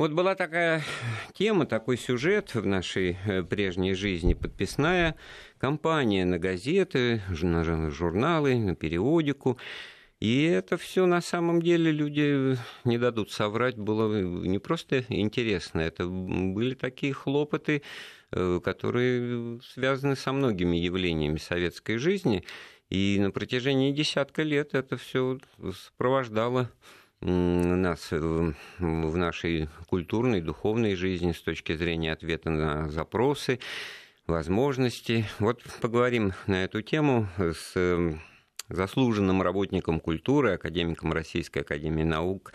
Вот была такая тема, такой сюжет в нашей э, прежней жизни, подписная кампания на газеты, на журналы, на периодику. И это все на самом деле люди не дадут соврать, было не просто интересно, это были такие хлопоты, э, которые связаны со многими явлениями советской жизни. И на протяжении десятка лет это все сопровождало нас в нашей культурной, духовной жизни с точки зрения ответа на запросы, возможности. Вот поговорим на эту тему с заслуженным работником культуры, академиком Российской Академии Наук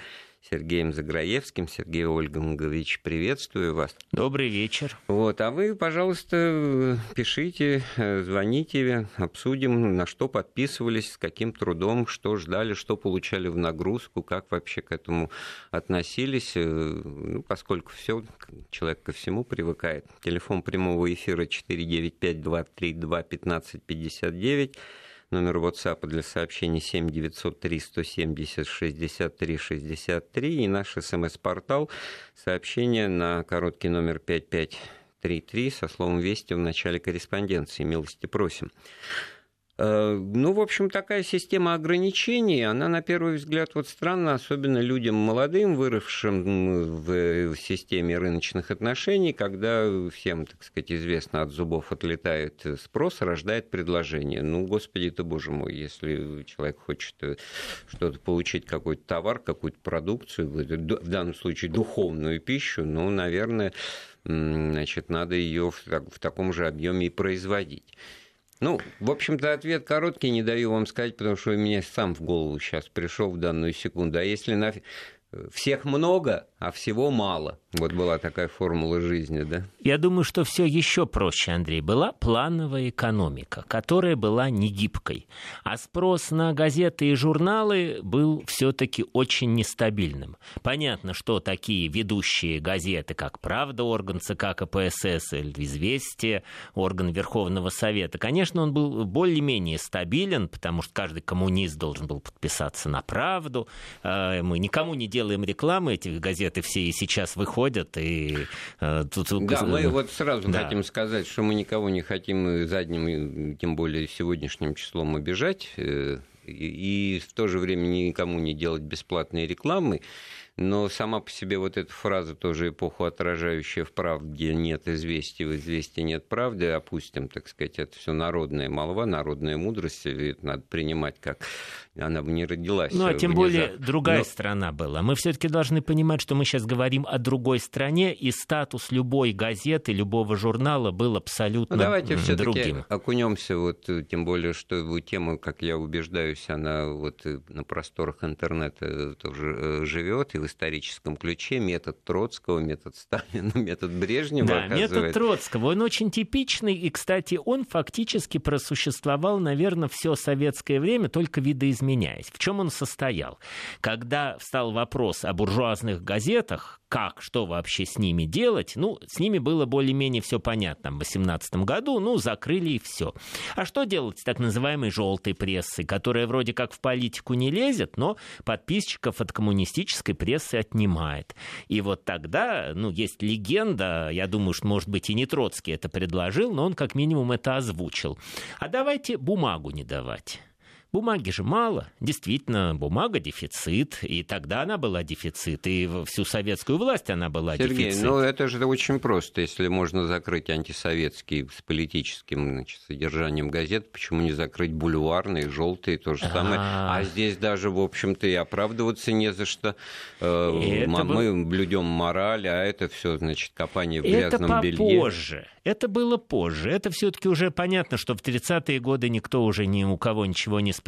Сергеем Заграевским. Сергей Ольгович, приветствую вас. Добрый вечер. Вот, а вы, пожалуйста, пишите, звоните, обсудим, на что подписывались, с каким трудом, что ждали, что получали в нагрузку, как вообще к этому относились, ну, поскольку все человек ко всему привыкает. Телефон прямого эфира 495 232 1559 Номер WhatsApp для сообщений 7 903 170 63 63 и наш смс-портал сообщение на короткий номер 5533 со словом «Вести» в начале корреспонденции. Милости просим. Э, ну, в общем, такая система ограничений, она, на первый взгляд, вот странна, особенно людям молодым, выросшим в системе рыночных отношений, когда всем, так сказать, известно, от зубов отлетает спрос, рождает предложение. Ну, господи ты, боже мой, если человек хочет э, что-то получить, какой-то товар, какую-то продукцию, в данном случае духовную пищу, ну, наверное, значит, надо ее в таком же объеме и производить. Ну, в общем-то, ответ короткий, не даю вам сказать, потому что у меня сам в голову сейчас пришел в данную секунду. А если на всех много, а всего мало. Вот была такая формула жизни, да? Я думаю, что все еще проще, Андрей. Была плановая экономика, которая была не гибкой. А спрос на газеты и журналы был все-таки очень нестабильным. Понятно, что такие ведущие газеты, как «Правда», орган ЦК КПСС, или «Известия», орган Верховного Совета, конечно, он был более-менее стабилен, потому что каждый коммунист должен был подписаться на «Правду». Э, мы никому не делаем рекламы, этих газеты все и сейчас выходят. И, э, тут... Да, мы вот сразу да. хотим сказать, что мы никого не хотим задним, тем более сегодняшним числом обижать, э, и в то же время никому не делать бесплатные рекламы. Но сама по себе вот эта фраза тоже эпоху отражающая в правде нет известий, в известии нет правды, опустим, так сказать, это все народная молва, народная мудрость, это надо принимать как она бы не родилась. Ну, а тем внезапно. более другая Но... страна была. Мы все-таки должны понимать, что мы сейчас говорим о другой стране, и статус любой газеты, любого журнала был абсолютно ну, давайте другим. окунемся, вот, тем более, что тема, как я убеждаюсь, она вот на просторах интернета тоже э, живет, и в историческом ключе метод Троцкого, метод Сталина, метод Брежнева. Да, метод Троцкого, он очень типичный, и, кстати, он фактически просуществовал, наверное, все советское время, только видоизменяя изменяясь. В чем он состоял? Когда встал вопрос о буржуазных газетах, как, что вообще с ними делать, ну, с ними было более-менее все понятно. В 18 году, ну, закрыли и все. А что делать с так называемой желтой прессой, которая вроде как в политику не лезет, но подписчиков от коммунистической прессы отнимает? И вот тогда, ну, есть легенда, я думаю, что, может быть, и не Троцкий это предложил, но он как минимум это озвучил. А давайте бумагу не давать. Бумаги же мало. Действительно, бумага дефицит. И тогда она была дефицит. И всю советскую власть она была Сергей, дефицит. ну это же очень просто. Если можно закрыть антисоветский с политическим значит, содержанием газет, почему не закрыть бульварные, желтые, то же самое. А, а здесь даже, в общем-то, и оправдываться не за что. Э, мы блюдем мораль, а это все, значит, копание в грязном это белье. Это попозже. Это было позже. Это все-таки уже понятно, что в 30-е годы никто уже ни у кого ничего не спрашивал.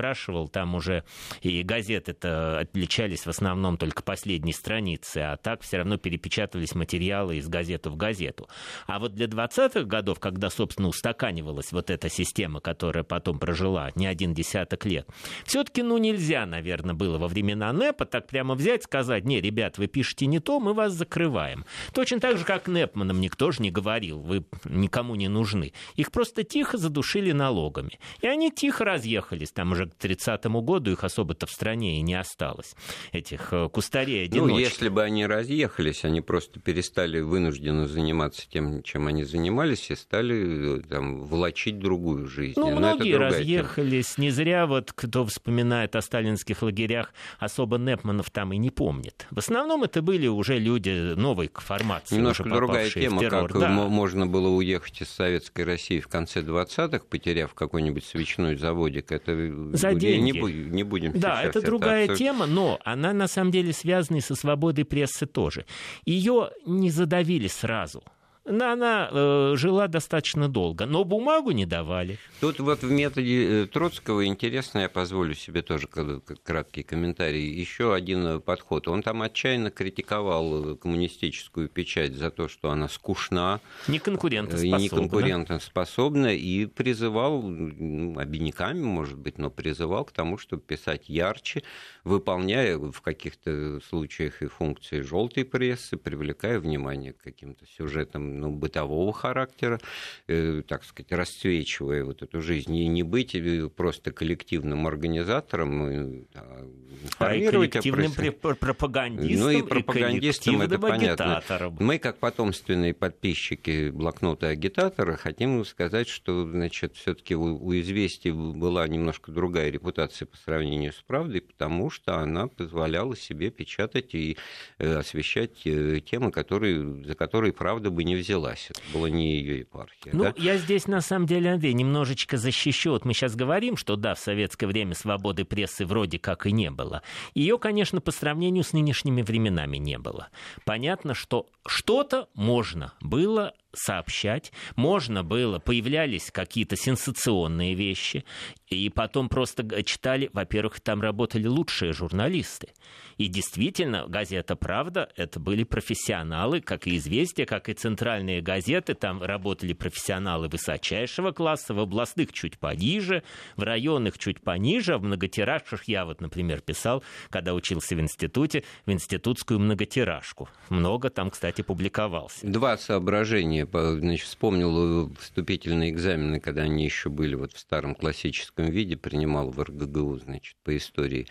Там уже и газеты-то отличались в основном только последней страницы, а так все равно перепечатывались материалы из газеты в газету. А вот для 20-х годов, когда, собственно, устаканивалась вот эта система, которая потом прожила не один десяток лет, все-таки, ну, нельзя, наверное, было во времена НЭПа так прямо взять, сказать, не, ребят, вы пишете не то, мы вас закрываем. Точно так же, как НЭПманам никто же не говорил, вы никому не нужны. Их просто тихо задушили налогами. И они тихо разъехались. Там уже к 30 году их особо-то в стране и не осталось, этих э, кустарей-одиночек. Ну, если бы они разъехались, они просто перестали вынужденно заниматься тем, чем они занимались, и стали там, волочить другую жизнь. Ну, Но многие разъехались. Тема. Не зря вот кто вспоминает о сталинских лагерях, особо Непманов там и не помнит. В основном это были уже люди новой формации. Немножко другая тема, как да. можно было уехать из Советской России в конце 20-х, потеряв какой-нибудь свечной заводик. Это За деньги. Не, не будем Да, это другая это... тема, но она на самом деле связана и со свободой прессы тоже. Ее не задавили сразу она э, жила достаточно долго, но бумагу не давали. Тут вот в методе э, Троцкого интересно, я позволю себе тоже краткий комментарий, еще один э, подход. Он там отчаянно критиковал э, коммунистическую печать за то, что она скучна, неконкурентоспособна, и неконкурентоспособна, и призывал, ну, обиняками, может быть, но призывал к тому, чтобы писать ярче, выполняя в каких-то случаях и функции желтой прессы, привлекая внимание к каким-то сюжетам ну, бытового характера, э, так сказать, расцвечивая вот эту жизнь, и не быть э, просто коллективным организатором, э, а, информировать а и коллективным о пропагандистом, ну и пропагандистом, это понятно. Мы, как потомственные подписчики блокнота агитатора, хотим сказать, что, значит, все-таки у, у известий была немножко другая репутация по сравнению с правдой, потому что она позволяла себе печатать и э, освещать темы, которые, за которые правда бы не взяла взялась. Это была не ее епархия. Ну, да? я здесь, на самом деле, Андрей, немножечко защищу. Вот мы сейчас говорим, что да, в советское время свободы прессы вроде как и не было. Ее, конечно, по сравнению с нынешними временами не было. Понятно, что что-то можно было сообщать, можно было, появлялись какие-то сенсационные вещи, и потом просто читали, во-первых, там работали лучшие журналисты. И действительно, газета «Правда» — это были профессионалы, как и «Известия», как и центральные газеты. Там работали профессионалы высочайшего класса, в областных чуть пониже, в районных чуть пониже, а в многотиражках я вот, например, писал, когда учился в институте, в институтскую многотиражку. Много там, кстати, публиковался. Два соображения. Значит, вспомнил вступительные экзамены, когда они еще были вот в старом классическом виде, принимал в РГГУ, значит, по истории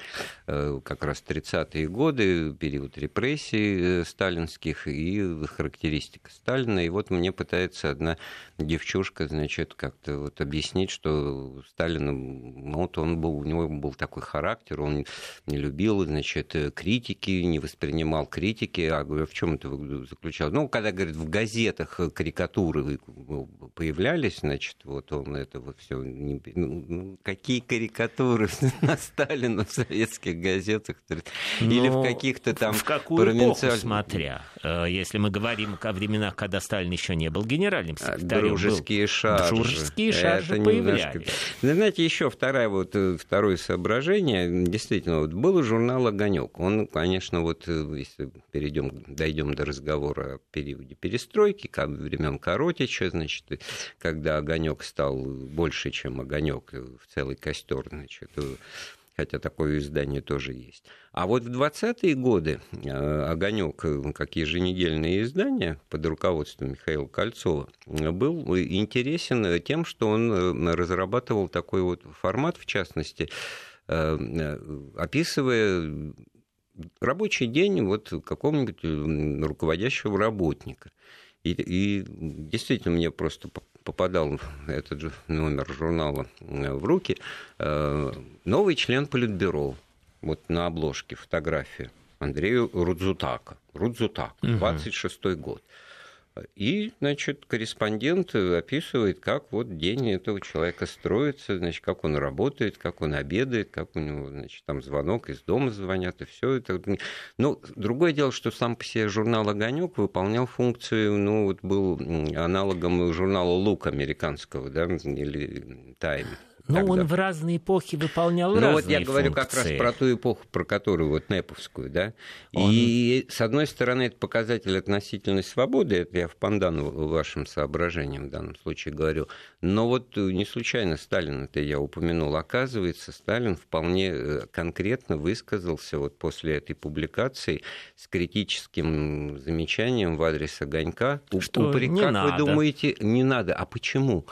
э, как раз 30 30-е годы, период репрессий э, сталинских и характеристика Сталина. И вот мне пытается одна девчушка, значит, как-то вот объяснить, что Сталин, вот он был, у него был такой характер, он не любил, значит, критики, не воспринимал критики. А говорю, в чем это заключалось? Ну, когда, говорит, в газетах карикатуры появлялись, значит, вот он это вот все... Ну, ну, какие карикатуры на Сталина в советских газетах? Или в каких-то там в какую провинциальных... смотря. Э, если мы говорим о временах, когда Сталин еще не был генеральным а, секретарем. Дружеские был... шаржи. Дружеские шаржи Это появлялись. Немножко... Знаете, еще второе, вот, э, второе соображение. Действительно, вот был журнал «Огонек». Он, конечно, вот э, если перейдем, дойдем до разговора о периоде перестройки, как времен Коротича, значит, когда огонек стал больше, чем огонек в целый костер, значит, хотя такое издание тоже есть. А вот в 20-е годы э, «Огонек», как еженедельное издание под руководством Михаила Кольцова, был интересен тем, что он э, разрабатывал такой вот формат, в частности, э, описывая рабочий день вот какого-нибудь руководящего работника. И, и действительно мне просто попадал этот же номер журнала э, в руки, э, новый член Политбюро, вот на обложке фотография Андрею Рудзутака. Рудзутак, 26-й год. И, значит, корреспондент описывает, как вот день этого человека строится, значит, как он работает, как он обедает, как у него, значит, там звонок из дома звонят, и все это. Ну, другое дело, что сам по себе журнал «Огонек» выполнял функцию, ну, вот был аналогом журнала «Лук» американского, да, или «Тайм». Ну, тогда. он в разные эпохи выполнял ну, разные вот я говорю функции. как раз про ту эпоху, про которую вот Неповскую, да. Он... И с одной стороны это показатель относительной свободы, это я в пандану вашим соображениям в данном случае говорю. Но вот не случайно Сталин это я упомянул. Оказывается, Сталин вполне э, конкретно высказался вот после этой публикации с критическим замечанием в адрес огонька. Что Упрек, не как надо. вы думаете, не надо? А почему?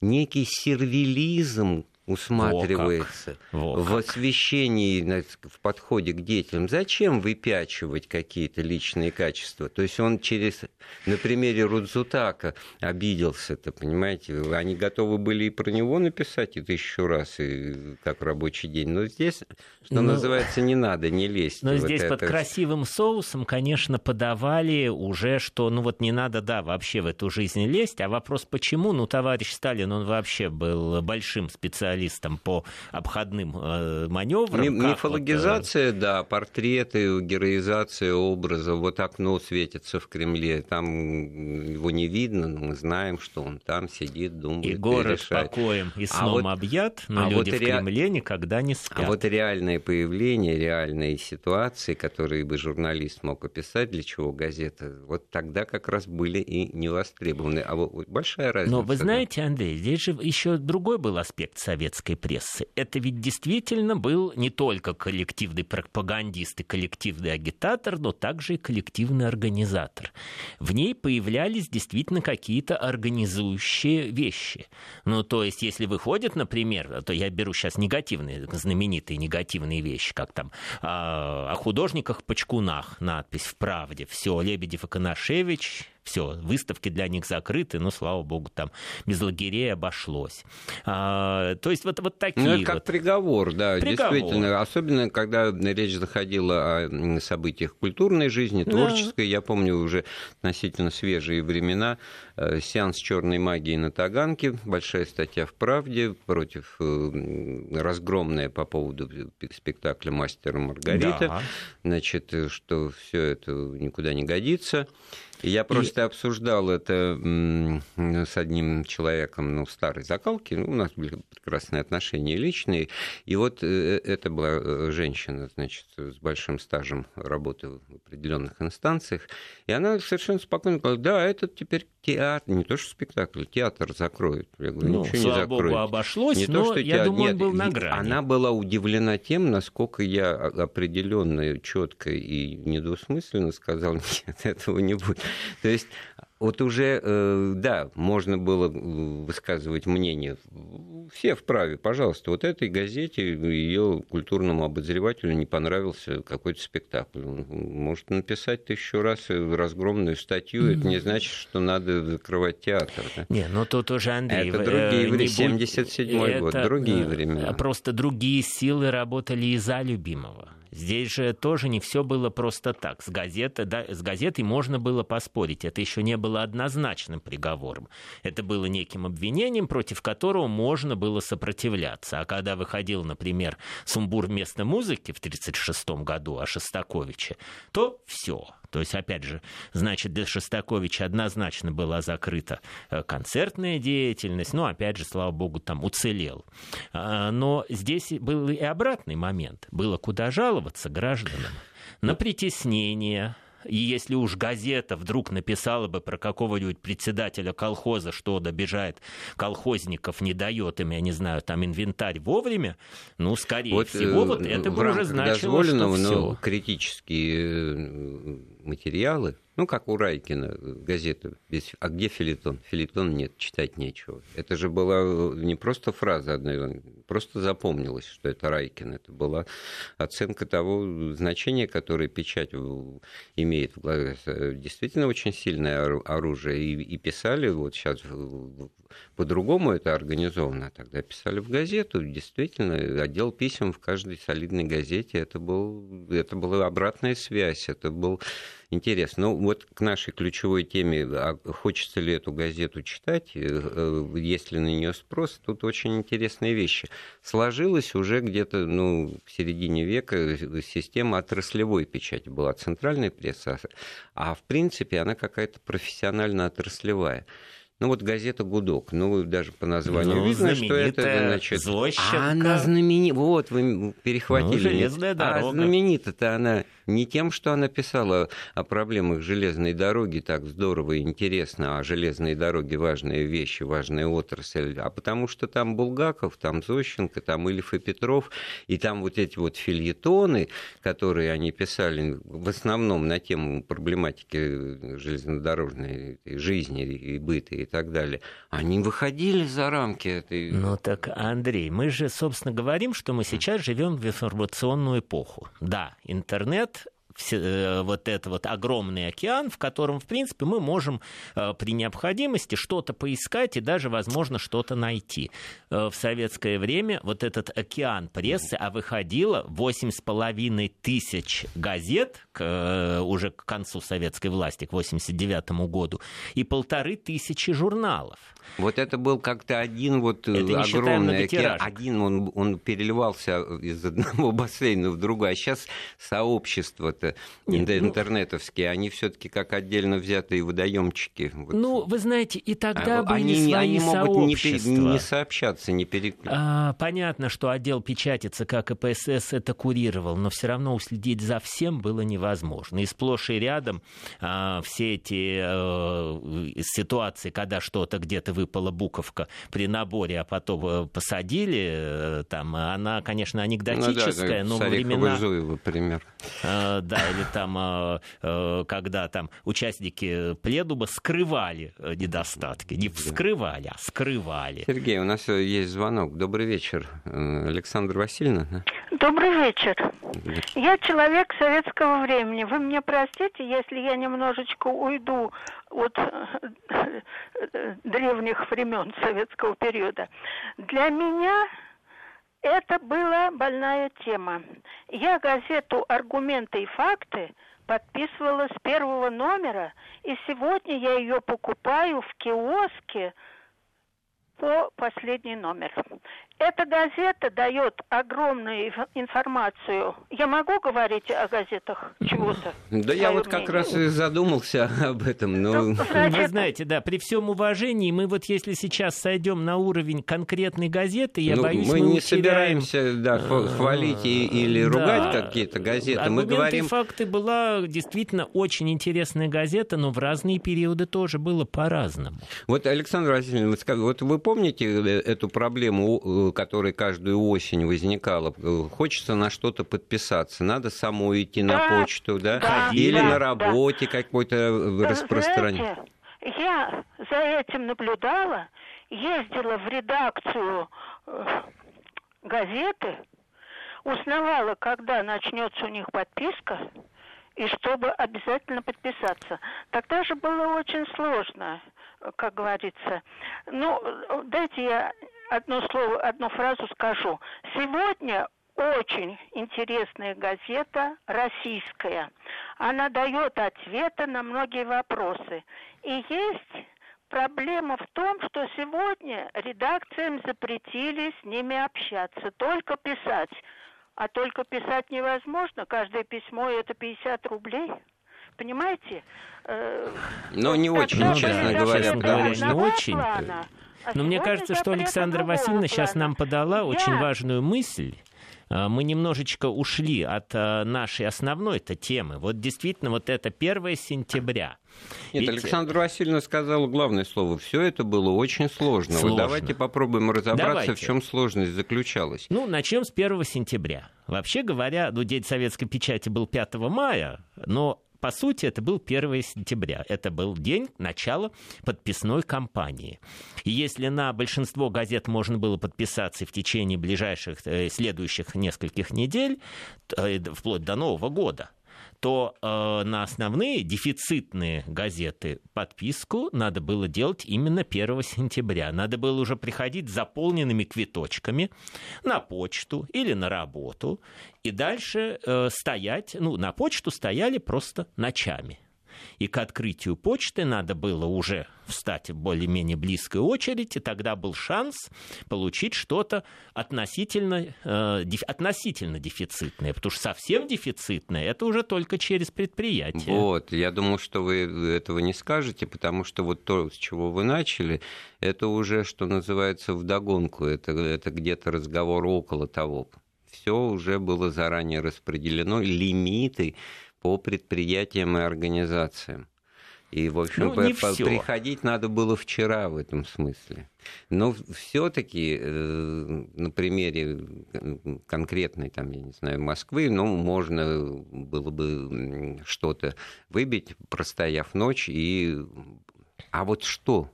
Некий сервилизм усматривается Во Во в освещении, в подходе к деятелям. Зачем выпячивать какие-то личные качества? То есть он через, на примере Рудзутака обиделся-то, понимаете? Они готовы были и про него написать это еще раз, и как рабочий день. Но здесь, что но, ну, называется, не надо, не лезть. Но здесь это. под красивым соусом, конечно, подавали уже, что ну вот не надо, да, вообще в эту жизнь лезть. А вопрос почему? Ну, товарищ Сталин, он вообще был большим специалистом специалистом по обходным э, маневрам. Мифологизация, вот, э, да, портреты, героизация образа. Вот окно светится в Кремле, там его не видно, но мы знаем, что он там сидит, думает и город решает. покоем и а сном а вот, объят, но а люди вот в Кремле никогда не спят. А вот реальное появление, реальные ситуации, которые бы журналист мог описать, для чего газета, вот тогда как раз были и не востребованы. А вот большая разница. Но вы знаете, Андрей, здесь же еще другой был аспект совета советской прессы. Это ведь действительно был не только коллективный пропагандист и коллективный агитатор, но также и коллективный организатор. В ней появлялись действительно какие-то организующие вещи. Ну, то есть, если выходит, например, то я беру сейчас негативные, знаменитые негативные вещи, как там а, о художниках-почкунах, надпись в «Правде», все, Лебедев и Коношевич, все, выставки для них закрыты, но, слава богу, там без лагерей обошлось. А, то есть вот, вот такие Ну, это как вот... приговор, да, приговор. действительно. Особенно, когда речь заходила о событиях культурной жизни, творческой. Да. Я помню уже относительно свежие времена. Э, сеанс черной магии на Таганке, большая статья в «Правде» против э, разгромная по поводу спектакля «Мастера Маргарита». Да. Значит, э, что все это никуда не годится. Я просто и... обсуждал это с одним человеком, ну, старой закалки, ну, у нас были прекрасные отношения личные, и вот э, это была э, женщина, значит, с большим стажем работы в определенных инстанциях, и она совершенно спокойно говорила, да, это теперь театр, не то что спектакль, театр закроют. Я говорю, ну, ничего слава не закроют. Богу, обошлось, не но то, что я театр... думаю, Нет, он был на грани. Она была удивлена тем, насколько я определенно, четко и недвусмысленно сказал, нет, этого не будет. То есть вот уже, э, да, можно было высказывать мнение. Все вправе, пожалуйста. Вот этой газете, ее культурному обозревателю не понравился какой-то спектакль. Он может написать тысячу раз разгромную статью. Mm-hmm. Это не значит, что надо закрывать театр. Да? Не, ну тут уже, Андрей... Это другие э, времена. 77-й год, другие э, времена. Просто другие силы работали и за любимого. Здесь же тоже не все было просто так. С, газеты, да, с газетой можно было поспорить. Это еще не было однозначным приговором. Это было неким обвинением, против которого можно было сопротивляться. А когда выходил, например, сумбур местной музыки в 1936 году о Шостаковиче, то все. То есть, опять же, значит, для Шостаковича однозначно была закрыта э, концертная деятельность, но, опять же, слава богу, там уцелел. А, но здесь был и обратный момент. Было куда жаловаться гражданам на притеснение, и если уж газета вдруг написала бы про какого-нибудь председателя колхоза, что добежает колхозников, не дает им, я не знаю, там инвентарь вовремя, ну, скорее вот, всего, вот э, это бы уже значило, что все. Но критические э, материалы, ну, как у Райкина газета. А где филитон? Филитон нет, читать нечего. Это же была э, не просто фраза одна, просто запомнилось, что это Райкин. Это была оценка того значения, которое печать имеет в глазах. Действительно очень сильное оружие. И, и писали, вот сейчас по-другому это организовано. Тогда писали в газету. Действительно, отдел писем в каждой солидной газете. Это, был, это была обратная связь. Это был интересно. Ну, вот к нашей ключевой теме, а хочется ли эту газету читать, э, э, есть ли на нее спрос, тут очень интересные вещи. Сложилась уже где-то ну, в середине века система отраслевой печати. Была центральная пресса, а в принципе она какая-то профессионально-отраслевая. Ну вот газета «Гудок», ну даже по названию ну, видно, что это, значит... Злощенка. А она знаменита, вот вы перехватили. Ну, железная дорога. А знаменита-то она не тем, что она писала о проблемах железной дороги так здорово и интересно, а железные дороги важные вещи, важная отрасль, а потому что там Булгаков, там Зощенко, там Ильф и Петров, и там вот эти вот фильетоны, которые они писали в основном на тему проблематики железнодорожной жизни и быта и так далее, они выходили за рамки этой... Ну так, Андрей, мы же, собственно, говорим, что мы сейчас живем в информационную эпоху. Да, интернет Э, вот этот вот огромный океан, в котором, в принципе, мы можем э, при необходимости что-то поискать и даже, возможно, что-то найти. Э, в советское время вот этот океан прессы, а выходило 8,5 тысяч газет к, уже к концу советской власти, к 89 году, и полторы тысячи журналов. Вот это был как-то один вот это огромный океан. Один он, он переливался из одного бассейна в другой. А сейчас сообщество-то Нет, ну интернетовские, ну... они все-таки как отдельно взятые водоемчики. Вот. Ну, вы знаете, и тогда а, были они, свои они могут сообщества. Не, не сообщаться, не перекликаться. А, понятно, что отдел печати ЦК КПСС это курировал, но все равно уследить за всем было невозможно. И сплошь и рядом а, все эти а, ситуации, когда что-то где-то выпала буковка при наборе, а потом э, посадили, э, там, она, конечно, анекдотическая, ну, да, но времена... Зуева, пример. Э, да, или там, когда там участники пледуба скрывали недостатки. Не вскрывали, а скрывали. Сергей, у нас есть звонок. Добрый вечер. Александр Васильевна. Добрый вечер. Я человек советского времени. Вы мне простите, если я немножечко уйду от древних времен советского периода. Для меня это была больная тема. Я газету «Аргументы и факты» подписывала с первого номера, и сегодня я ее покупаю в киоске по последний номер. Эта газета дает огромную информацию. Я могу говорить о газетах чего-то? Да я вот мнение? как раз и задумался об этом. Но... Ну, значит... Вы знаете, да, при всем уважении, мы вот если сейчас сойдем на уровень конкретной газеты, я ну, боюсь, мы, мы не собираемся да, хвалить или ругать да. какие-то газеты. Мы говорим... факты была действительно очень интересная газета, но в разные периоды тоже было по-разному. Вот, Александр Васильевич, вот вы помните э, эту проблему которая каждую осень возникала, хочется на что-то подписаться, надо самой идти да, на почту, да, да или да, на работе да. какой-то распространять. Я за этим наблюдала, ездила в редакцию э, газеты, узнавала, когда начнется у них подписка, и чтобы обязательно подписаться. Тогда же было очень сложно, как говорится. Ну, дайте я одно слово, одну фразу скажу. Сегодня очень интересная газета российская. Она дает ответы на многие вопросы. И есть проблема в том, что сегодня редакциям запретили с ними общаться, только писать. А только писать невозможно. Каждое письмо это 50 рублей. Понимаете? Э, Но не очень, честно говоря. Не очень. Плана. А Но мне кажется, что Александра Васильевна сейчас нам подала очень важную мысль. А, мы немножечко ушли от а, нашей основной -то темы. Вот действительно, вот это 1 сентября. Нет, Ведь... Александра Васильевна сказала главное слово. Все это было очень сложно. сложно. Вот давайте попробуем разобраться, давайте. в чем сложность заключалась. Ну, начнем с 1 сентября. Вообще говоря, ну, день советской печати был 5 мая, но по сути, это был 1 сентября. Это был день начала подписной кампании. И если на большинство газет можно было подписаться в течение ближайших, э, следующих нескольких недель, э, вплоть до Нового года, то э, на основные дефицитные газеты подписку надо было делать именно 1 сентября. Надо было уже приходить с заполненными квиточками на почту или на работу и дальше э, стоять, ну, на почту стояли просто ночами и к открытию почты надо было уже встать в более-менее близкой очередь, и тогда был шанс получить что-то относительно, э, деф, относительно дефицитное, потому что совсем дефицитное это уже только через предприятие. Вот, я думал, что вы этого не скажете, потому что вот то, с чего вы начали, это уже, что называется, вдогонку, это, это где-то разговор около того все уже было заранее распределено, лимиты по предприятиям и организациям. И, в общем, ну, по- приходить надо было вчера в этом смысле. Но все-таки э, на примере конкретной, там, я не знаю, Москвы, ну, можно было бы что-то выбить, простояв ночь. И... А вот что?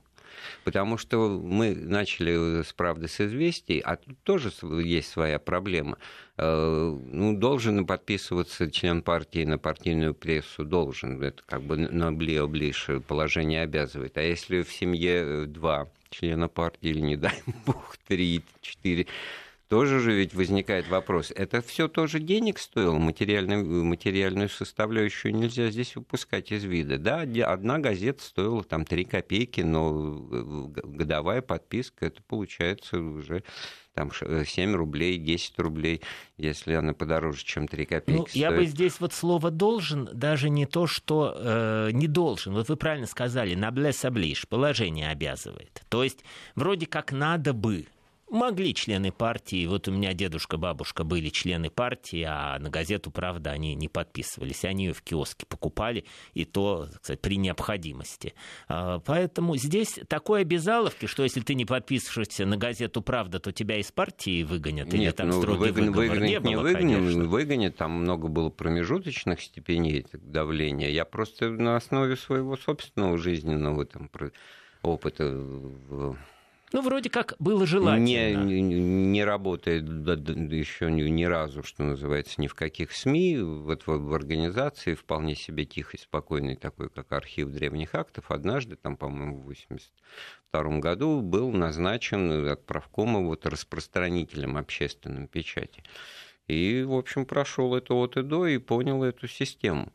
Потому что мы начали с правды с известий, а тут тоже есть своя проблема. Э, ну, должен подписываться член партии на партийную прессу, должен. Это как бы на ближе положение обязывает. А если в семье два члена партии, или не дай бог, три, четыре, тоже же ведь возникает вопрос. Это все тоже денег стоило, материальную, материальную составляющую нельзя здесь выпускать из вида. Да, одна газета стоила там 3 копейки, но э, годовая подписка, это получается уже там 7 э, рублей, 10 рублей, если она подороже, чем 3 копейки. Ну, стоит. я бы здесь вот слово «должен» даже не то, что э, не должен. Вот вы правильно сказали, на оближ, положение обязывает. То есть вроде как надо бы, Могли члены партии, вот у меня дедушка, бабушка были члены партии, а на газету «Правда» они не подписывались, они ее в киоске покупали, и то, кстати, при необходимости. А, поэтому здесь такой обязаловки, что если ты не подписываешься на газету «Правда», то тебя из партии выгонят, Нет, или там ну, строгий выгон, выговор выгонят, не, было, не выгонят, выгонят, там много было промежуточных степеней давления. Я просто на основе своего собственного жизненного там, опыта ну, вроде как было желательно. Не, не, работает еще ни, разу, что называется, ни в каких СМИ. Вот в, в организации вполне себе тихой, спокойной, такой, как архив древних актов, однажды, там, по-моему, в 1982 году был назначен от правкома вот распространителем общественной печати. И, в общем, прошел это от и до и понял эту систему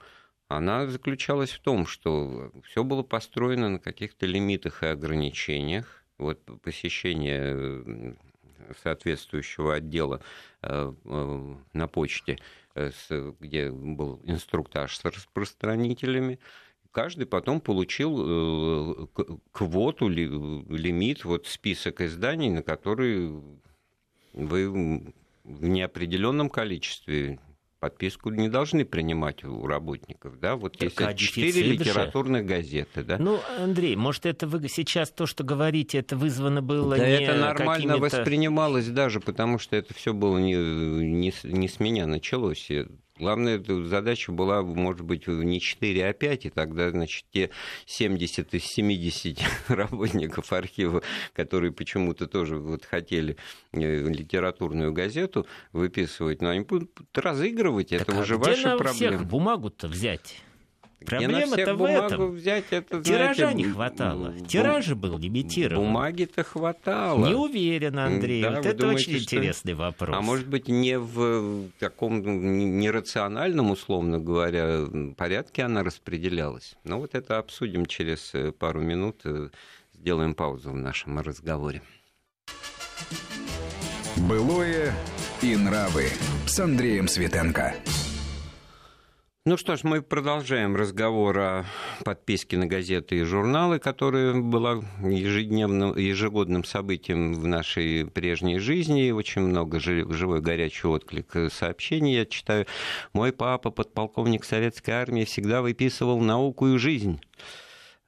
она заключалась в том, что все было построено на каких-то лимитах и ограничениях, вот посещение соответствующего отдела э, э, на почте, э, где был инструктаж с распространителями, каждый потом получил квоту, лимит, вот список изданий, на которые вы в неопределенном количестве подписку не должны принимать у работников, да? Вот так, есть четыре литературных газеты, да? Ну, Андрей, может, это вы сейчас то, что говорите, это вызвано было да не это нормально воспринималось даже, потому что это все было не, не, не с меня началось. Главная задача была, может быть, не 4, а 5, и тогда, значит, те 70 из 70 работников архива, которые почему-то тоже вот хотели э, литературную газету выписывать, но они будут разыгрывать, так это а уже ваша проблема. всех бумагу-то взять? Проблема-то в этом. Взять, это, Тиража знаете, не хватало. Тираж был лимитирован. Бумаги-то хватало. Не уверен, Андрей. Да, вот это думаете, очень что... интересный вопрос. А может быть, не в таком нерациональном, условно говоря, порядке она распределялась. Но вот это обсудим через э, пару минут. Э, сделаем паузу в нашем разговоре. Былое и нравы с Андреем Светенко. Ну что ж, мы продолжаем разговор о подписке на газеты и журналы, которая была ежедневным, ежегодным событием в нашей прежней жизни. Очень много живой горячий отклик сообщений я читаю. Мой папа, подполковник советской армии, всегда выписывал науку и жизнь.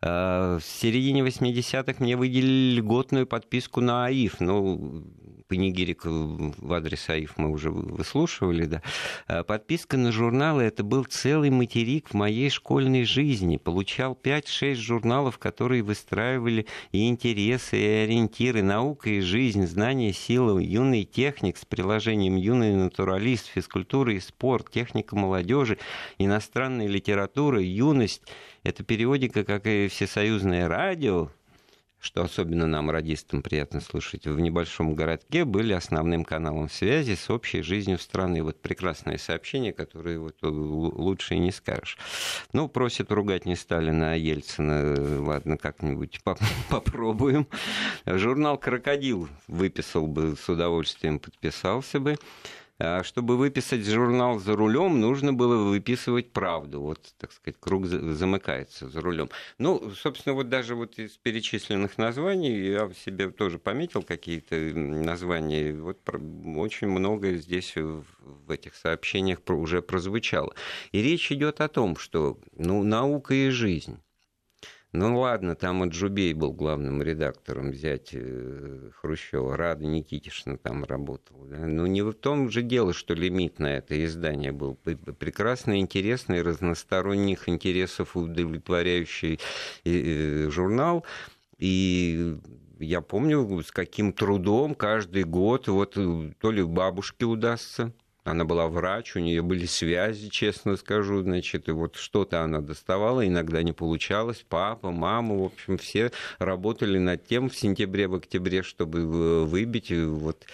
А, в середине 80-х мне выделили льготную подписку на АИФ. Ну, панигирик в адрес АИФ мы уже выслушивали, да. А подписка на журналы – это был целый материк в моей школьной жизни. Получал 5-6 журналов, которые выстраивали и интересы, и ориентиры, наука и жизнь, знания, силы, юный техник с приложением юный натуралист, физкультура и спорт, техника молодежи, иностранная литература, юность. Это периодика, как и всесоюзное радио, что особенно нам, радистам, приятно слушать, в небольшом городке были основным каналом связи с общей жизнью страны. Вот прекрасное сообщение, которое вот лучше и не скажешь. Ну, просят ругать не Сталина, а Ельцина. Ладно, как-нибудь попробуем. Журнал «Крокодил» выписал бы с удовольствием, подписался бы. А чтобы выписать журнал за рулем, нужно было выписывать правду. Вот, так сказать, круг замыкается за рулем. Ну, собственно, вот даже вот из перечисленных названий я себе тоже пометил какие-то названия. Вот очень много здесь в этих сообщениях уже прозвучало. И речь идет о том, что ну, наука и жизнь ну ладно, там и Джубей был главным редактором, взять э, Хрущева, Рада Никитишна там работала. Да? Но не в том же дело, что лимит на это издание был. Прекрасно интересный, разносторонних интересов удовлетворяющий э, журнал. И я помню, с каким трудом каждый год, вот э, то ли бабушке удастся, она была врач, у нее были связи, честно скажу, значит, и вот что-то она доставала, иногда не получалось. Папа, мама, в общем, все работали над тем в сентябре, в октябре, чтобы выбить вот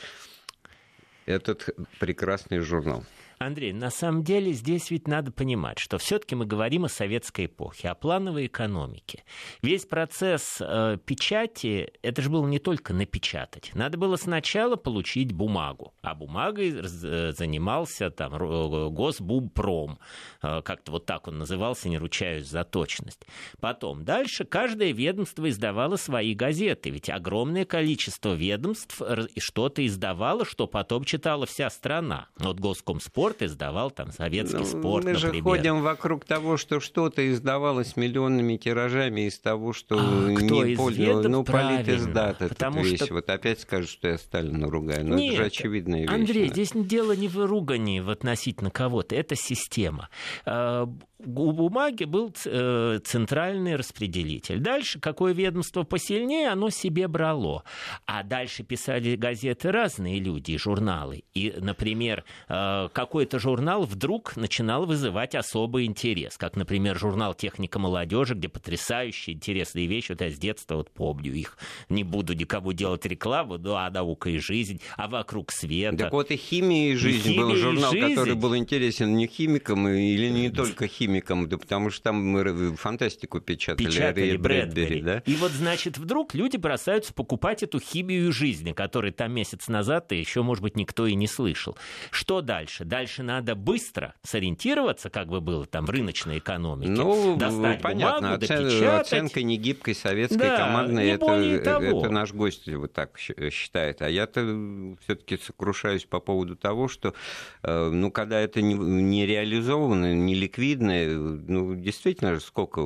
этот прекрасный журнал. Андрей, на самом деле здесь ведь надо понимать, что все-таки мы говорим о советской эпохе, о плановой экономике. Весь процесс э, печати, это же было не только напечатать. Надо было сначала получить бумагу, а бумагой э, занимался там э, Госбумпром, э, как-то вот так он назывался, не ручаюсь за точность. Потом дальше каждое ведомство издавало свои газеты, ведь огромное количество ведомств что-то издавало, что потом читала вся страна. Вот Госкомспорт спорт издавал там советский ну, спорт, Мы например. же ходим вокруг того, что что-то издавалось миллионными тиражами из того, что а, не пользовалось. Ну, политиздат потому весь. Что... Вот опять скажут, что я Сталина ругаю. Но Нет, это же очевидная вещь. Андрей, да. здесь дело не в ругании в относительно кого-то. Это система. А, у бумаги был э, центральный распределитель. Дальше, какое ведомство посильнее, оно себе брало. А дальше писали газеты разные люди, журналы. И, например, э, какой-то журнал вдруг начинал вызывать особый интерес. Как, например, журнал «Техника молодежи», где потрясающие интересные вещи. Вот я с детства вот помню их. Не буду никому делать рекламу, ну, а наука и жизнь, а вокруг света. Так вот и «Химия и жизнь» и был журнал, жизнь. который был интересен не химикам или не только химикам, да потому что там мы фантастику печатали. Печатали Брэдбери. Да? И вот, значит, вдруг люди бросаются покупать эту химию жизни, которой там месяц назад еще, может быть, никто и не слышал. Что дальше? Дальше надо быстро сориентироваться, как бы было там в рыночной экономике. Ну, Достать понятно, бумагу, Оцен... оценка негибкой советской да, командной, это, это наш гость вот так считает. А я-то все-таки сокрушаюсь по поводу того, что э, ну, когда это не реализовано, не ликвидно, ну, действительно, сколько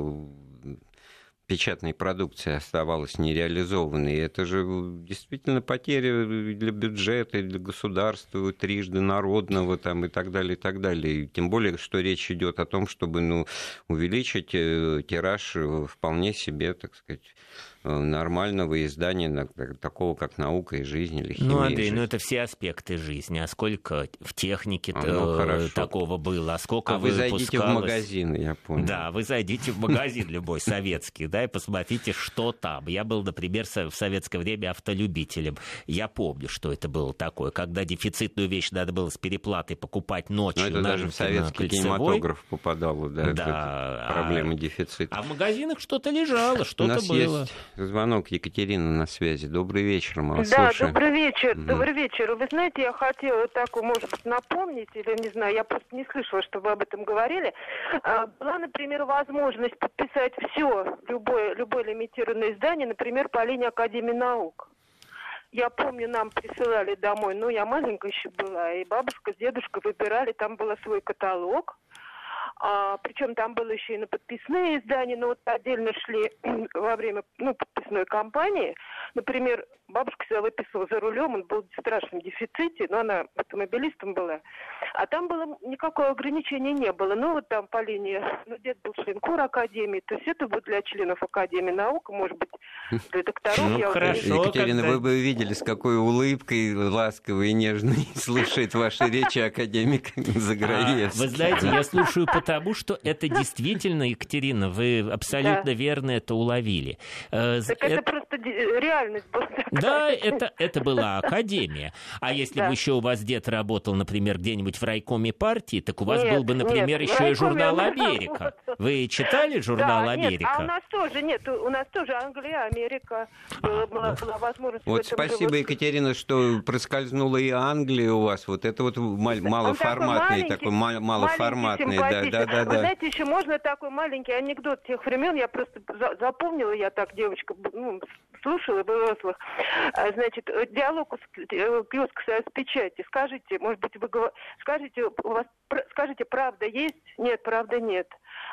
печатной продукции оставалось нереализованной. Это же действительно потеря для бюджета, для государства, трижды народного там, и так далее, и так далее. И тем более, что речь идет о том, чтобы ну, увеличить э, тираж вполне себе, так сказать, Э, нормального издания, такого как «Наука и жизнь» или «Химия Ну, Андрей, ну это все аспекты жизни. А сколько в технике а, ну, такого было? А сколько а вы зайдите в магазин, я понял. Да, вы зайдите в магазин любой советский, да, и посмотрите, что там. Я был, например, в советское время автолюбителем. Я помню, что это было такое, когда дефицитную вещь надо было с переплатой покупать ночью. Но это даже в советский кинематограф попадало, да, да. проблема дефицита. А в магазинах что-то лежало, что-то было. Есть звонок. Екатерина на связи. Добрый вечер, мы вас Да, слушаем. добрый вечер. Угу. Добрый вечер. Вы знаете, я хотела так, может быть, напомнить, или не знаю, я просто не слышала, что вы об этом говорили. А, была, например, возможность подписать все, любое, любое лимитированное издание, например, по линии Академии наук. Я помню, нам присылали домой, ну, я маленькая еще была, и бабушка с дедушкой выбирали, там был свой каталог, а, причем там было еще и на подписные издания, но вот отдельно шли во время ну, подписной кампании. Например, бабушка всегда выписывала за рулем, он был в страшном дефиците, но она автомобилистом была. А там было никакого ограничения не было. Ну, вот там по линии, ну, дед был член кур Академии, то есть это будет для членов Академии наук, может быть, для докторов. Ну, я хорошо, Екатерина, вы бы видели, с какой улыбкой ласковой и нежной слушает ваши речи академик Заграевский. А, вы знаете, я слушаю потому, что это действительно, Екатерина, вы абсолютно верно это уловили. Э, так это просто реально специальность была. Да, это, это была академия. А если Да. бы еще у вас дед работал, например, где-нибудь в райкоме партии, так у вас Нет, был бы, например, нет, еще и журнал «Америка». Вы читали журнал да, Нет, «Америка»? а у нас тоже, нет, у нас тоже Англия, Америка. Была, была- была возможность Вот спасибо, же- Екатерина, что проскользнула и Англия у вас. Вот это вот мал- малоформатный, Он такой мал- малоформатный. Да, да, да, Вы да. знаете, еще можно такой маленький анекдот тех времен, я просто за- запомнила, я так, девочка, ну, слушала взрослых. А, Значит, э, диалог с э, киоск «Союз печати». Скажите, может быть, вы скажите, у вас, скажите, правда есть? Нет, правда нет.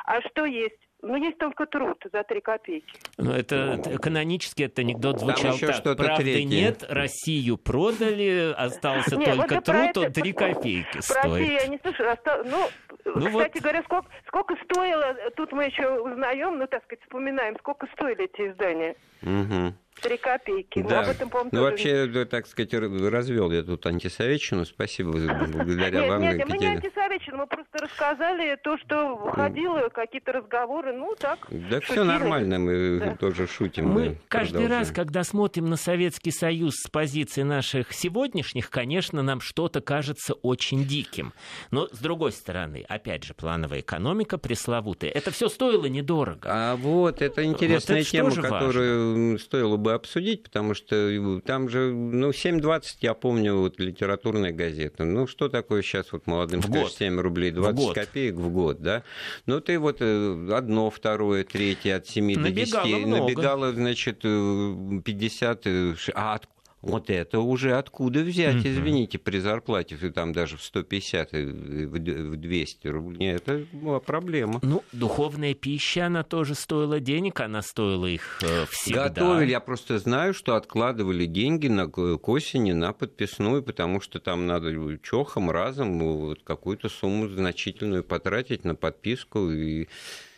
А что есть? Ну, есть только труд за три копейки. Ну, это это канонически этот анекдот Там звучал еще так. что-то Правды третье. нет, Россию продали, остался Не, вот только про труд, он 3 копейки Про Россию я стоит. не слышала. Оста- Ну, Ну кстати вот. говоря, сколько, сколько стоило, тут мы еще узнаем, ну, так сказать, вспоминаем, сколько стоили эти издания. Мгм. Три копейки. Ну, Да. об этом, по-моему, Ну, вообще, да, так сказать, развел я тут антисоветчину. Спасибо за- благодаря Нет, вам, нет, мы не Екатерина. антисоветчины, мы просто рассказали то, что выходило, какие-то разговоры, ну так. Да все нормально, мы Да. тоже шутим. Мы каждый продолжаем. раз, когда смотрим на Советский Союз с позиции наших сегодняшних, конечно, нам что-то кажется очень диким. Но, с другой стороны, опять же, плановая экономика пресловутая. Это все стоило недорого. А вот, это интересная это что тема, которую м, стоило бы обсудить, потому что э, там же, ну, 7.20, я помню, вот литературная газета. Ну, что такое сейчас вот молодым В скажешь, год. 7 рублей 20 год. копеек в год, да? Ну, ты вот э, одно, второе, третье от 7 до Набегало 10. много. Набегало, значит, э, 50. э, ш- А от- вот это уже откуда взять, Мгм. извините, при зарплате, там даже в 150, и в д- в 200 рублей, это была проблема. Ну, духовная пища, она тоже стоила денег, она стоила их э, всегда. Готовили, я просто знаю, что откладывали деньги на, к осени на подписную, потому что там надо чохом разом ну, вот, какую-то сумму значительную потратить на подписку и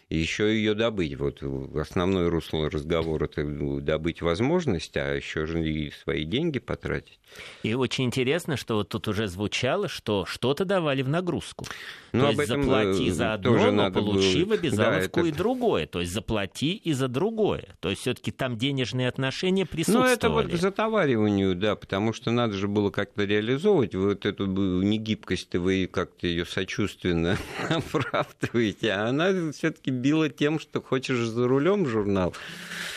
еще ее добыть. Вот основное русло разговора это ну, добыть возможность, а еще же и свои деньги потратить. И очень интересно, что вот тут уже звучало, что что-то давали в нагрузку. Ну, То об есть этом, заплати э, за одно, тоже но получи было- в обязаловку Да, и это- другое. То есть заплати и за другое. То есть все-таки там денежные отношения Ну, присутствовали. это вот за товариванию, да, потому что надо же было как-то реализовывать вот эту негибкость, вы как-то ее сочувственно оправдываете, а она все-таки била тем, что хочешь за рулем журнал.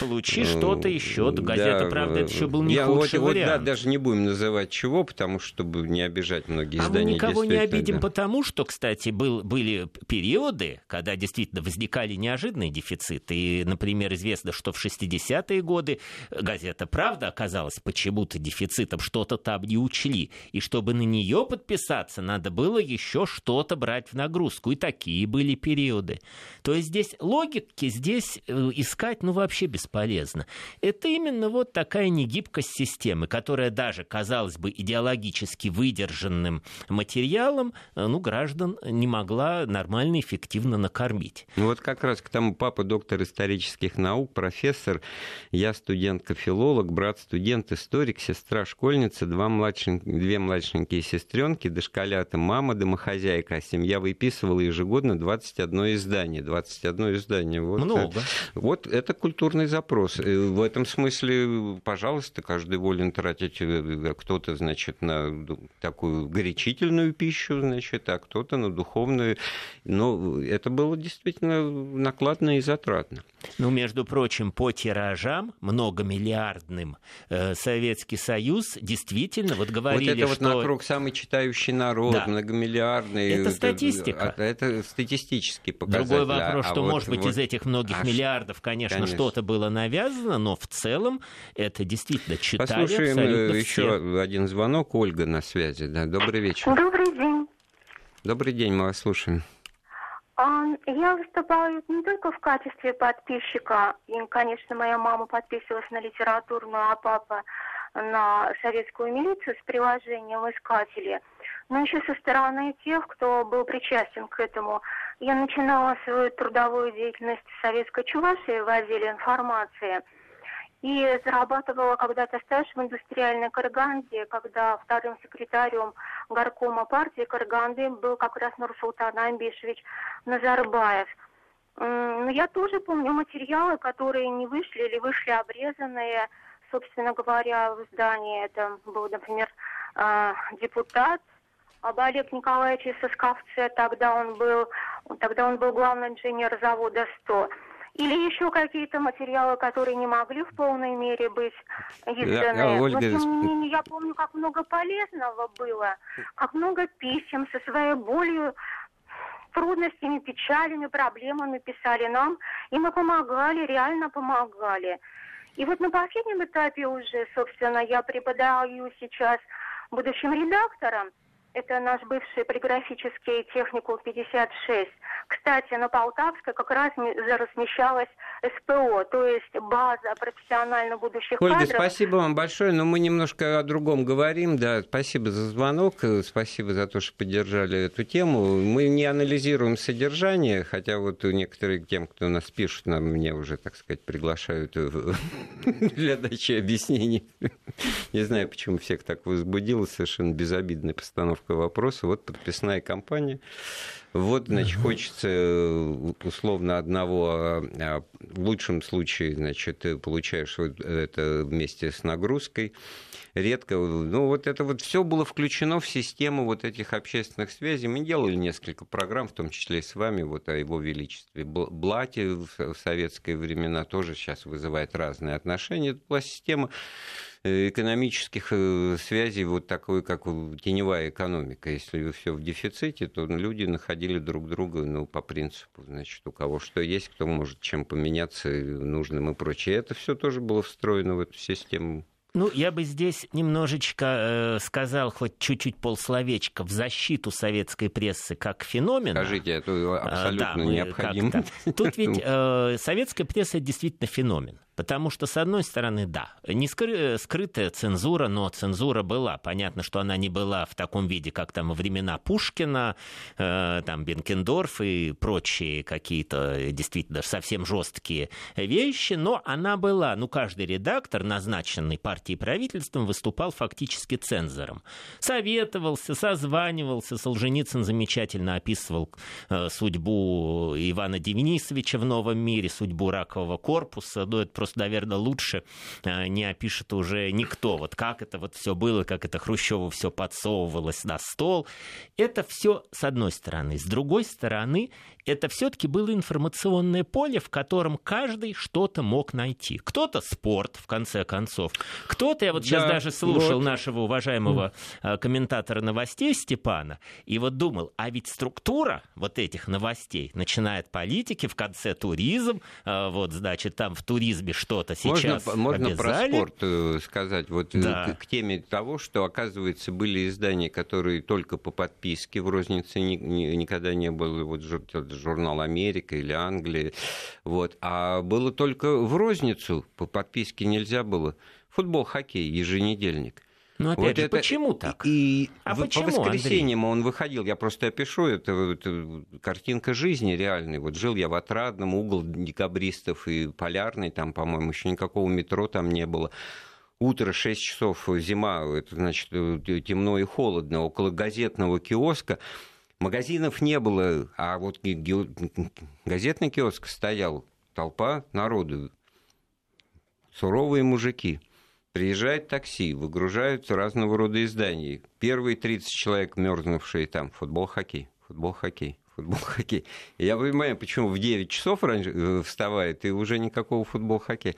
Получи что-то еще. Газета, Да, правда, это еще был не я худший вот, вот, да, вариант. даже не будем называть чего, потому что, чтобы не обижать многие А мы издания. никого не обидим, да. потому что, кстати, был, были периоды, когда действительно возникали неожиданные дефициты. И, например, известно, что в 60-е годы газета «Правда» оказалась почему-то дефицитом, что-то там не учли. И чтобы на нее подписаться, надо было еще что-то брать в нагрузку. И такие были периоды. То есть здесь логики здесь э, искать ну вообще бесполезно. Это именно вот такая негибкость системы, которая даже, казалось бы, идеологически выдержанным материалом, э, ну, граждан не могла нормально, эффективно накормить. Ну вот как раз к тому папа доктор исторических наук, профессор, я студентка-филолог, брат студент, историк, сестра школьница, два младшен... две младшенькие сестренки, дошколята, мама, домохозяйка, а семья выписывала ежегодно 21 издание. 21 издание. Вот, Много. Вот это культурный запрос. И В этом смысле, пожалуйста, каждый волен тратить э, кто-то, значит, на такую горячительную пищу, значит, а кто-то на духовную. Но это было действительно накладно и затратно. Ну, между прочим, по тиражам многомиллиардным э, Советский Союз действительно, вот говорили, вот это что... вот на круг самый читающий народ, Да. многомиллиардный. Это э, статистика. Это, это статистический показатель. Другой вопрос, а что, вот- может быть, вот- из этих многих а миллиардов, конечно, конечно. что-то было навязано, но в целом это действительно читали Послушаем абсолютно э, все. еще один звонок. Ольга на связи. Да. Добрый вечер. Добрый день. Добрый день, мы вас слушаем. А, Я выступаю не только в качестве подписчика, и, конечно, моя мама подписывалась на литературную, а папа на советскую милицию с приложением искатели, но еще со стороны тех, кто был причастен к этому. Я начинала свою трудовую деятельность в Советской Чувашии в отделе информации и зарабатывала когда-то стаж в индустриальной Караганде, когда вторым секретарем горкома партии Караганды был как раз Нурсултан Амбишевич Назарбаев. Но я тоже помню материалы, которые не вышли или вышли обрезанные собственно говоря, в здании. Это был, например, э, депутат об Олег Николаевич Сосковце. Тогда он был, тогда он был главный инженер завода «100». Или еще какие-то материалы, которые не могли в полной мере быть изданы. Ольга... Но, тем не менее, я помню, как много полезного было, как много писем со своей болью, трудностями, печалями, проблемами писали нам, и мы помогали, реально помогали. И вот на последнем этапе уже, собственно, я преподаю сейчас будущим редакторам, это наш бывший полиграфический техникум 56. Кстати, на Полтавской как раз размещалась СПО, то есть база профессионально будущих Ольга, кадров. спасибо вам большое, но мы немножко о другом говорим. Да, спасибо за звонок, спасибо за то, что поддержали эту тему. Мы не анализируем содержание, хотя вот некоторые тем, кто нас пишет, нам меня уже, так сказать, приглашают для дачи объяснений. Не знаю, почему всех так возбудило, совершенно безобидная постановка постановка вопроса. Вот подписная кампания. Вот, значит, хочется э, условно одного, а, а в лучшем случае, значит, ты получаешь вот это вместе с нагрузкой. Редко, ну вот это вот все было включено в систему вот этих общественных связей. Мы делали несколько программ, в том числе и с вами, вот о его величестве. Блате в советские времена тоже сейчас вызывает разные отношения. Это была система Э, экономических э, связей вот такой, как теневая экономика. Если все в дефиците, то люди находили друг друга ну, по принципу, значит, у кого что есть, кто может чем поменяться нужным и прочее. Это все тоже было встроено в эту систему ну, я бы здесь немножечко э, сказал хоть чуть-чуть полсловечка в защиту советской прессы как феномена. Скажите, это абсолютно да, необходимо. Тут ведь э, советская пресса действительно феномен. Потому что, с одной стороны, да, не скры- скрытая цензура, но цензура была. Понятно, что она не была в таком виде, как там времена Пушкина, э, там Бенкендорф и прочие какие-то действительно совсем жесткие вещи, но она была. Ну, каждый редактор, назначенный партией правительством, выступал фактически цензором. Советовался, созванивался. Солженицын замечательно описывал э, судьбу Ивана Денисовича в «Новом мире», судьбу ракового корпуса. Ну, это просто просто, наверное, лучше э, не опишет уже никто. Вот как это вот все было, как это Хрущеву все подсовывалось на стол. Это все с одной стороны. С другой стороны, это все-таки было информационное поле, в котором каждый что-то мог найти. Кто-то спорт, в конце концов. Кто-то, я вот сейчас да, даже слушал вот. нашего уважаемого mm. комментатора новостей Степана, и вот думал, а ведь структура вот этих новостей, начиная от политики, в конце туризм, э, вот, значит, там в туризме что-то сейчас Можно, можно про спорт э, сказать, вот да. к, к теме того, что, оказывается, были издания, которые только по подписке в рознице ни, ни, никогда не было, вот журнал «Америка» или «Англия». Вот. А было только в розницу, по подписке нельзя было. Футбол, хоккей, еженедельник. Ну, опять вот же, это... почему так? И а в... почему, по воскресеньям Андрей? он выходил, я просто опишу, это, это картинка жизни реальной. Вот жил я в Отрадном, угол декабристов и Полярный, там, по-моему, еще никакого метро там не было. Утро 6 часов, зима, это значит темно и холодно, около газетного киоска. Магазинов не было, а вот газетный киоск стоял, толпа народу, суровые мужики. Приезжает такси, выгружают разного рода издания. Первые 30 человек, мерзнувшие там, футбол, хоккей, футбол, хоккей футбол, хоккей. я понимаю, почему в 9 часов раньше э, вставает, и уже никакого футбол, хоккея.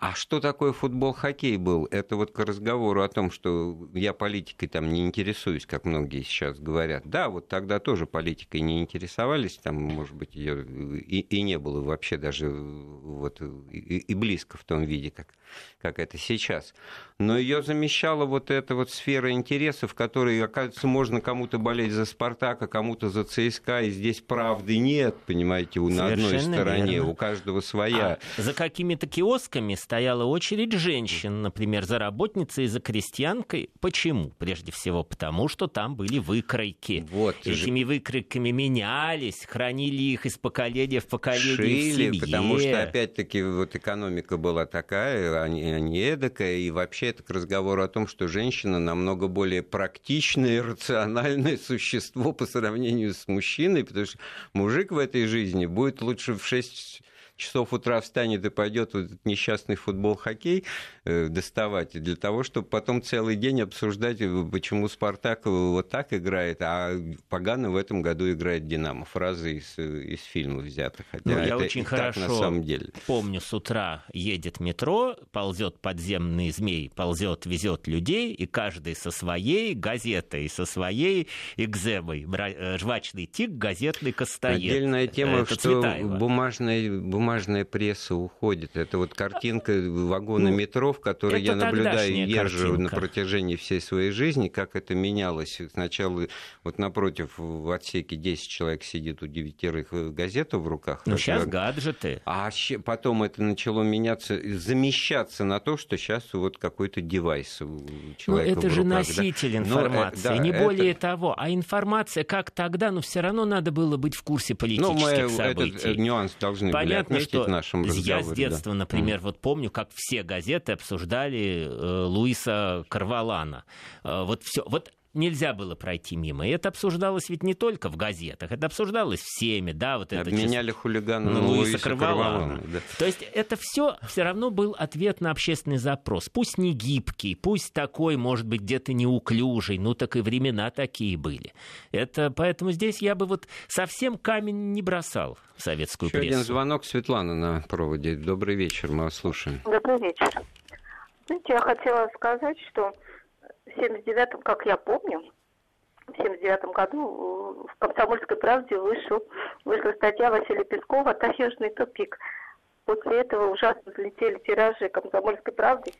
А что такое футбол, хоккей был? Это вот к разговору о том, что я политикой там не интересуюсь, как многие сейчас говорят. Да, вот тогда тоже политикой не интересовались, там, может быть, ее и, и не было вообще даже вот и, и близко в том виде, как, как это сейчас. Но ее замещала вот эта вот сфера интересов, в которой, оказывается, можно кому-то болеть за Спартак, а кому-то за ЦСКА, и здесь правды нет, понимаете, на одной стороне, верно. у каждого своя. А за какими-то киосками стояла очередь женщин, например, за работницей и за крестьянкой. Почему? Прежде всего, потому что там были выкройки. Вот. Этими выкройками менялись, хранили их из поколения в поколение Шили, в семье. потому что, опять-таки, вот экономика была такая, а не, а не эдакая, и вообще это к разговору о том, что женщина намного более практичное, рациональное существо по сравнению с мужчиной, потому что мужик в этой жизни будет лучше в 6 часов утра встанет и пойдет вот этот несчастный футбол, хоккей э, доставать, для того, чтобы потом целый день обсуждать, э, почему «Спартак» вот так играет, а погано в этом году играет «Динамо». Фразы из, из фильма взяты. Хотя Ну, это я очень хорошо так на самом деле. помню, с утра едет метро, ползет подземный змей, ползет, везет людей, и каждый со своей газетой, со своей экземой. Э, Жвачный тик, газетный костоед. Отдельная тема, Это что Цветаева. бумажная, бумажная пресса уходит. Это вот картинка вагона Ну, метро, в которой это я наблюдаю езжу на картинка. протяжении всей своей жизни, как это менялось. Сначала вот напротив в отсеке 10 человек сидит у девятерых э, газету в руках. Ну, сейчас я- гаджеты. А потом это начало меняться, и замещаться на то, что сейчас вот какой-то девайс у Ну, человека это в же руках, да. носитель Но, э, информации, да, не это- более того. А информация, как тогда, ну, все равно надо было быть в курсе Ну, политических мы этот событий. э, нюанс должны были Отметить что разговоре. я с да. детства, например, вот помню, как все газеты обсуждали э, Луиса Карвалана. Э, вот все. Вот нельзя было пройти мимо. И это обсуждалось ведь не только в газетах, это обсуждалось всеми, да, вот это Обменяли хулигана на на Луиса Луиса Карвалана. Да. То есть это все все равно был ответ на общественный запрос. Пусть не гибкий, пусть такой, может быть, где-то неуклюжий, ну так и времена такие были. Это, поэтому здесь я бы вот совсем камень не бросал в советскую Еще один прессу. звонок. Светлана на проводе. Добрый вечер, мы вас слушаем. Добрый вечер. Знаете, я хотела сказать, что в 79-м, как я помню, в 79 году э, в «Комсомольской правде» вышел, вышла статья Василия Пескова «Таежный тупик». После этого ужасно взлетели тиражи «Комсомольской правды».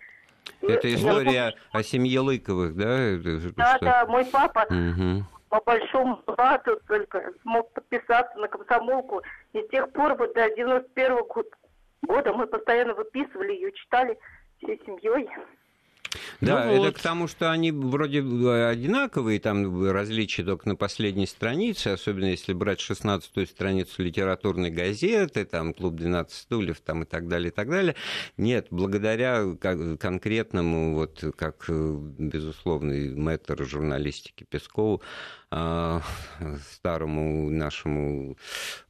Это история о семье Лыковых, да? Это что- Да, да, мой папа Мгм. по большому блату только смог подписаться на комсомолку. И с тех пор вот до 91 года, года мы постоянно выписывали ее, читали всей семьей. Да, Ну это вот. к тому, что они вроде одинаковые, там различия только на последней странице, особенно если брать 16-ю страницу литературной газеты, там «Клуб 12 стульев» там, и так далее, и так далее. Нет, благодаря ко- конкретному, вот как э, безусловный мэтр журналистики Пескову, а, старому нашему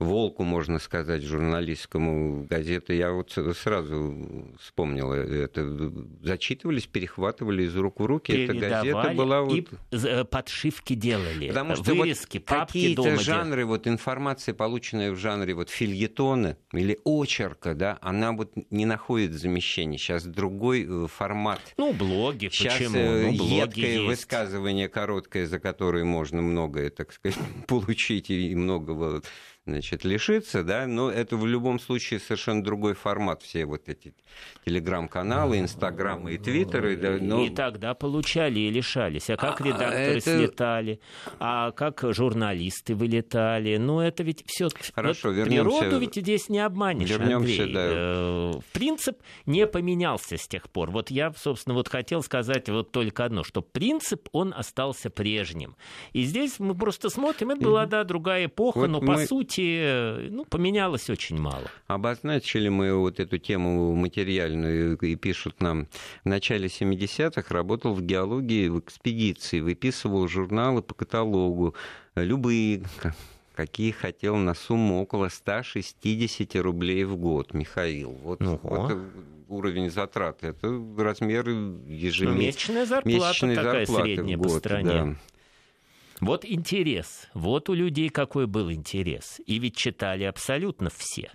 волку, можно сказать, журналистскому газеты, я вот сразу вспомнил это. Зачитывались, перехватывали из рук в руки. Эта газета была вот... и э, подшивки делали. Потому что Вырезки, вот папки какие-то дома. жанры, вот информация, полученная в жанре вот фильетона или очерка, да, она вот не находит замещения. Сейчас другой э, формат. Ну, блоги, Сейчас почему? э, Ну, блоги едкое есть. высказывание короткое, за которое можно многое, так сказать, получить и многого значит, лишиться, да, но это в любом случае совершенно другой формат. Все вот эти телеграм-каналы, инстаграмы и твиттеры. Да, но... И тогда получали и лишались. А как А, редакторы это- слетали? А как журналисты вылетали? Ну, это ведь все... Хорошо, вот вернемся- Природу ведь здесь не обманешь, вернемся, Андрей. да. Э, Принцип не поменялся с тех пор. Вот я, собственно, вот хотел сказать вот только одно, что принцип, он остался прежним. И здесь мы просто смотрим, это была, да, другая эпоха, Вот но, по мы- сути, э, ну, поменялось очень мало. Обозначили мы вот эту тему материальную, и пишут нам, в начале 70-х работал в геологии в экспедиции, выписывал журналы по каталогу, любые, какие хотел, на сумму около 160 рублей в год, Михаил. Вот, Ого. вот уровень затрат, это размер Ну, ежемесячной зарплата месячной такая зарплаты средняя в по год, стране. да. Вот интерес. Вот у людей какой был интерес. И ведь читали абсолютно все.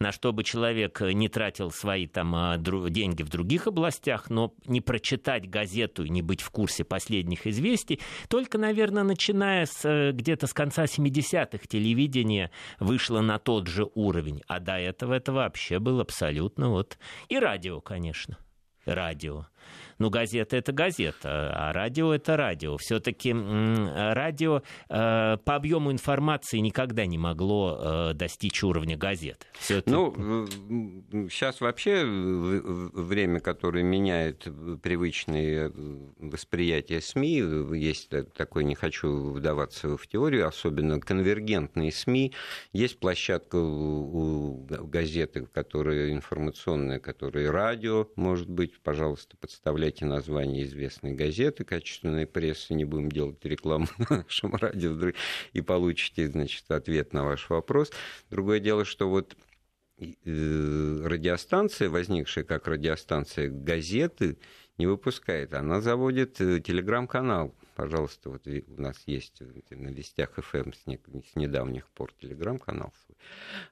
На что бы человек не тратил свои там а, деньги в других областях, но не прочитать газету и не быть в курсе последних известий, только, наверное, начиная с э, где-то с конца 70-х телевидение вышло на тот же уровень. А до этого это вообще было абсолютно вот... И радио, конечно. Радио. Ну, газета это газета, а радио это радио. Все-таки радио э, по объему информации никогда не могло э, достичь уровня газет. Всё-таки- Ну, сейчас вообще время, которое меняет привычные восприятия СМИ, есть та- такой, не хочу вдаваться в теорию, особенно конвергентные СМИ, есть площадка у газеты, которая информационная, которая радио, может быть, пожалуйста, подставляйте название известной газеты, качественной прессы, не будем делать рекламу на нашем радио, и получите, значит, ответ на ваш вопрос. Другое дело, что вот радиостанция, возникшая как радиостанция газеты, не выпускает. Она заводит телеграм-канал пожалуйста, вот у нас есть на Вестях ФМ с, не, с недавних пор телеграм-канал свой.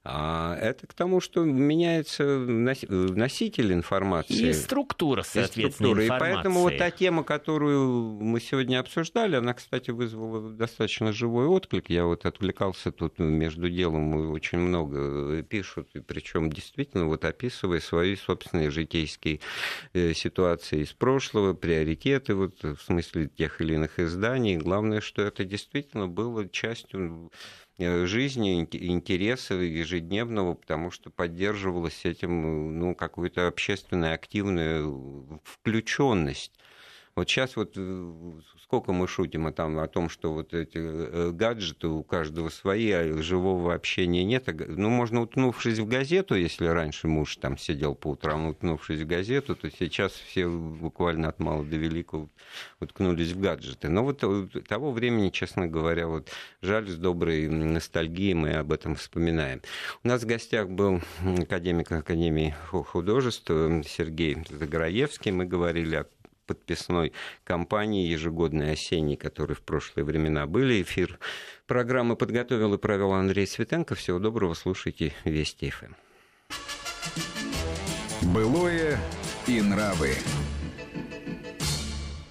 А это к тому, что меняется носитель информации. И структура, соответственно, и структура. Информации. И поэтому вот та тема, которую мы сегодня обсуждали, она, кстати, вызвала достаточно живой отклик. Я вот отвлекался тут между делом, очень много пишут, причем действительно вот описывая свои собственные житейские э, ситуации из прошлого, приоритеты вот в смысле тех или иных разных изданий. Главное, что это действительно было частью э, жизни, интереса ежедневного, потому что поддерживалась этим ну, какую-то общественную активную включенность. Вот сейчас вот э, сколько мы шутим о, там, о том, что вот эти э, гаджеты у каждого свои, а живого общения нет. Ну, можно, утнувшись в газету, если раньше муж там сидел по утрам, утнувшись в газету, то сейчас все буквально от мала до великого уткнулись в гаджеты. Но вот э, того времени, честно говоря, вот жаль, с доброй ностальгией мы об этом вспоминаем. У нас в гостях был академик Академии художеств Сергей Заграевский. Мы говорили о подписной кампании ежегодной осенней, которые в прошлые времена были. Эфир программы подготовил и провел Андрей Светенко. Всего доброго, слушайте Вести ФМ. Былое и нравы.